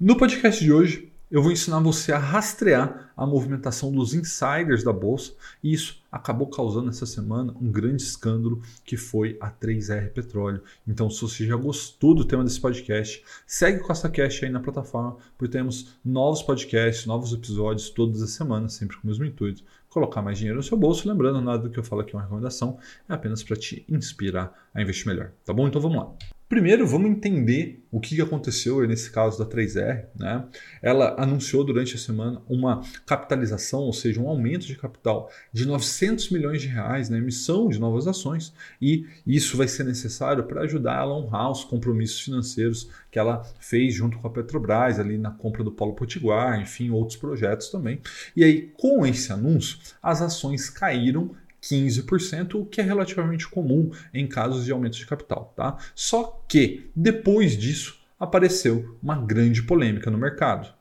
No podcast de hoje, eu vou ensinar você a rastrear a movimentação dos insiders da bolsa e isso acabou causando essa semana um grande escândalo que foi a 3R Petróleo. Então, se você já gostou do tema desse podcast, segue com essa Cash aí na plataforma, porque temos novos podcasts, novos episódios todas as semanas, sempre com o mesmo intuito, colocar mais dinheiro no seu bolso. Lembrando, nada do que eu falo aqui é uma recomendação, é apenas para te inspirar a investir melhor. Tá bom? Então vamos lá. Primeiro, vamos entender o que aconteceu nesse caso da 3R. Né? Ela anunciou durante a semana uma capitalização, ou seja, um aumento de capital de 900 milhões de reais na emissão de novas ações, e isso vai ser necessário para ajudar ela a honrar os compromissos financeiros que ela fez junto com a Petrobras, ali na compra do Polo Potiguar, enfim, outros projetos também. E aí, com esse anúncio, as ações caíram 15%, o que é relativamente comum em casos de aumento de capital. Tá? Só que, depois disso, apareceu uma grande polêmica no mercado.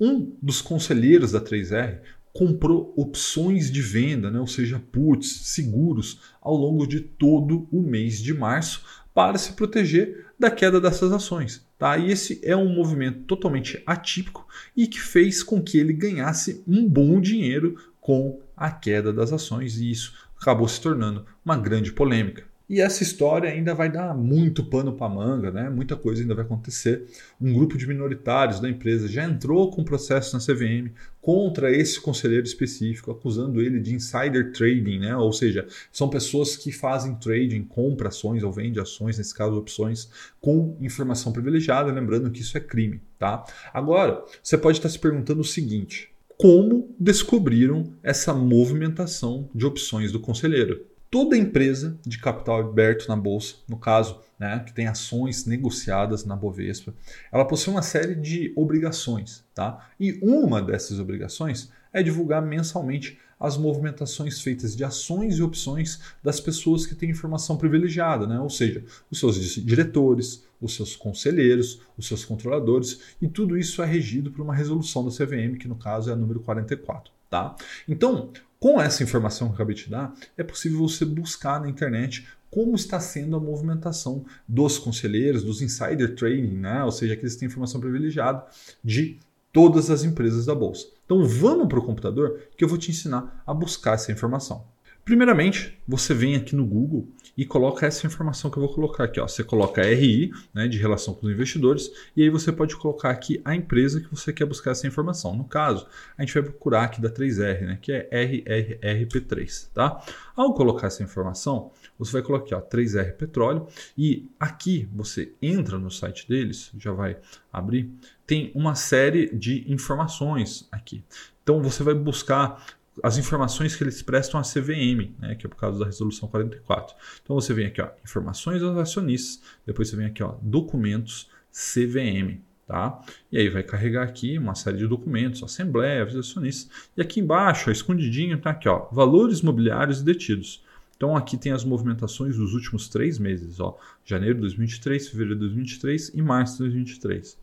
Um dos conselheiros da 3R comprou opções de venda, né, ou seja, puts, seguros, ao longo de todo o mês de março para se proteger da queda dessas ações. Tá? E esse é um movimento totalmente atípico e que fez com que ele ganhasse um bom dinheiro com a queda das ações, e isso acabou se tornando uma grande polêmica. E essa história ainda vai dar muito pano para manga, né? Muita coisa ainda vai acontecer. Um grupo de minoritários da empresa já entrou com processo na CVM contra esse conselheiro específico, acusando ele de insider trading, né? Ou seja, são pessoas que fazem trading, compram ações ou vendem ações, nesse caso opções, com informação privilegiada, lembrando que isso é crime, tá? Agora, você pode estar se perguntando o seguinte: como descobriram essa movimentação de opções do conselheiro. Toda empresa de capital aberto na bolsa, no caso, né, que tem ações negociadas na Bovespa, ela possui uma série de obrigações, tá? E uma dessas obrigações é divulgar mensalmente as movimentações feitas de ações e opções das pessoas que têm informação privilegiada, né? ou seja, os seus diretores, os seus conselheiros, os seus controladores, e tudo isso é regido por uma resolução da CVM, que no caso é a número 44. Tá? Então, com essa informação que eu acabei de dar, é possível você buscar na internet como está sendo a movimentação dos conselheiros, dos insider trading, né? ou seja, aqueles que têm informação privilegiada de todas as empresas da bolsa. Então vamos para o computador que eu vou te ensinar a buscar essa informação. Primeiramente, você vem aqui no Google e coloca essa informação que eu vou colocar aqui. Ó. Você coloca RI, né, de relação com os investidores, e aí você pode colocar aqui a empresa que você quer buscar essa informação. No caso, a gente vai procurar aqui da 3R, né, que é RRRP3. Tá? Ao colocar essa informação, você vai colocar ó, 3R Petróleo e aqui você entra no site deles, já vai abrir, tem uma série de informações aqui. Então você vai buscar as informações que eles prestam à CVM, né, que é por causa da resolução 44. Então você vem aqui, ó, informações aos acionistas, depois você vem aqui, ó, documentos CVM, tá? E aí vai carregar aqui uma série de documentos, assembleia, acionistas, e aqui embaixo, ó, escondidinho, tá aqui, ó, valores imobiliários detidos. Então aqui tem as movimentações dos últimos três meses, ó, janeiro de 2023, fevereiro de 2023 e março de 2023.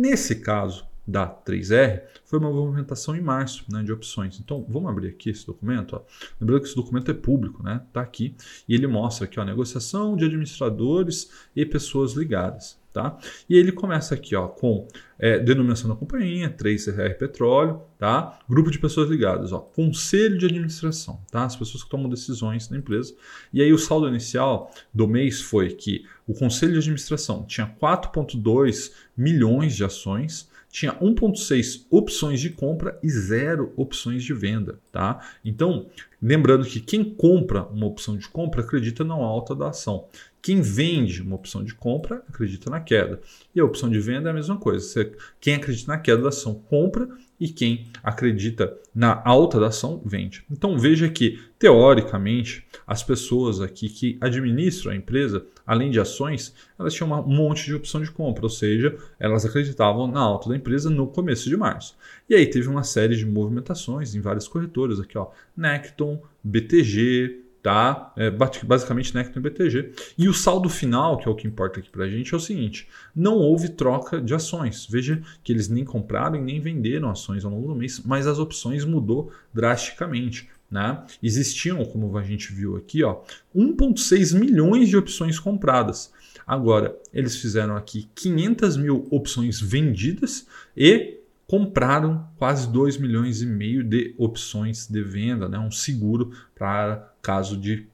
Nesse caso, da 3R foi uma movimentação em março né, de opções. Então, vamos abrir aqui esse documento. Ó. Lembrando que esse documento é público, né? Está aqui. E ele mostra aqui a negociação de administradores e pessoas ligadas. Tá? E ele começa aqui ó, com é, denominação da companhia, 3R Petróleo, tá? grupo de pessoas ligadas, ó, conselho de administração, tá? as pessoas que tomam decisões na empresa. E aí o saldo inicial do mês foi que o conselho de administração tinha 4,2 milhões de ações, tinha 1.6 opções de compra e zero opções de venda, tá? Então, lembrando que quem compra uma opção de compra acredita na alta da ação. Quem vende uma opção de compra acredita na queda. E a opção de venda é a mesma coisa. Você, quem acredita na queda da ação compra e quem acredita na alta da ação vende. Então veja que, teoricamente, as pessoas aqui que administram a empresa, além de ações, elas tinham um monte de opção de compra, ou seja, elas acreditavam na alta da empresa no começo de março. E aí teve uma série de movimentações em várias corretoras, aqui ó, Necton, BTG, tá? É basicamente Necton e BTG. E o saldo final, que é o que importa aqui para a gente, é o seguinte: não houve troca de ações. Veja que eles nem compraram e nem venderam ações ao longo do mês, mas as opções mudou drasticamente. Né? Existiam, como a gente viu aqui, 1,6 milhões de opções compradas. Agora, eles fizeram aqui 500 mil opções vendidas e compraram quase 2 milhões e meio de opções de venda, né? um seguro para caso de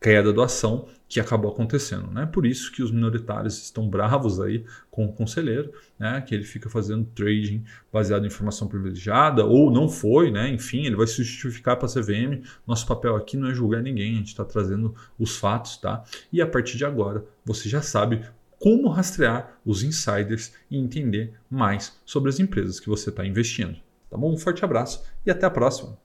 queda do ação que acabou acontecendo. Né? Por isso que os minoritários estão bravos aí com o conselheiro, né? que ele fica fazendo trading baseado em informação privilegiada ou não foi, né? enfim, ele vai se justificar para a CVM. Nosso papel aqui não é julgar ninguém, a gente está trazendo os fatos. Tá? E a partir de agora, você já sabe como rastrear os insiders e entender mais sobre as empresas que você está investindo. Tá bom? Um forte abraço e até a próxima!